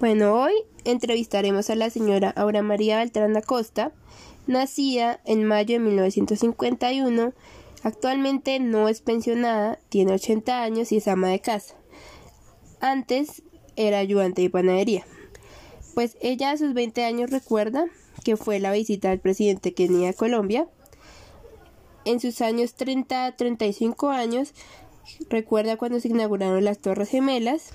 Bueno, hoy entrevistaremos a la señora Aura María Beltrán Acosta, nacida en mayo de 1951, actualmente no es pensionada, tiene 80 años y es ama de casa. Antes era ayudante de panadería. Pues ella a sus 20 años recuerda que fue la visita del presidente Kenia a Colombia. En sus años 30 a 35 años recuerda cuando se inauguraron las Torres Gemelas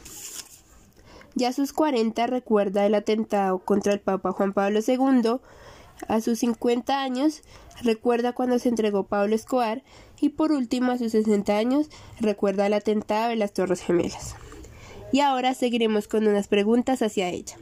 ya a sus 40 recuerda el atentado contra el Papa Juan Pablo II. A sus 50 años recuerda cuando se entregó Pablo Escobar. Y por último, a sus 60 años recuerda el atentado de las Torres Gemelas. Y ahora seguiremos con unas preguntas hacia ella.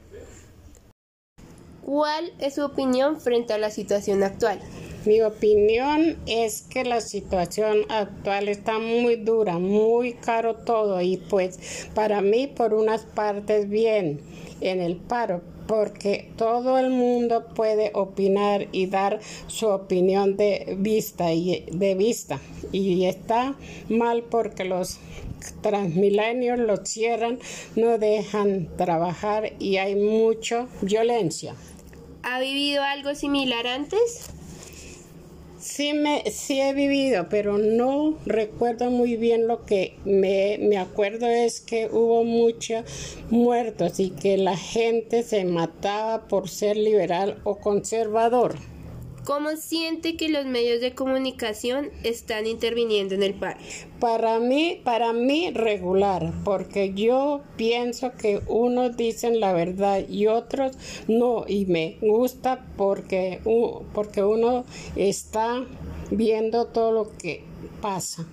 ¿Cuál es su opinión frente a la situación actual? Mi opinión es que la situación actual está muy dura, muy caro todo y pues para mí por unas partes bien en el paro porque todo el mundo puede opinar y dar su opinión de vista y de vista y está mal porque los transmilenios los cierran, no dejan trabajar y hay mucha violencia. ¿Ha vivido algo similar antes? Sí, me, sí he vivido, pero no recuerdo muy bien lo que me, me acuerdo es que hubo muchos muertos y que la gente se mataba por ser liberal o conservador. ¿Cómo siente que los medios de comunicación están interviniendo en el paro? Para mí, para mí regular, porque yo pienso que unos dicen la verdad y otros no, y me gusta porque, porque uno está viendo todo lo que pasa.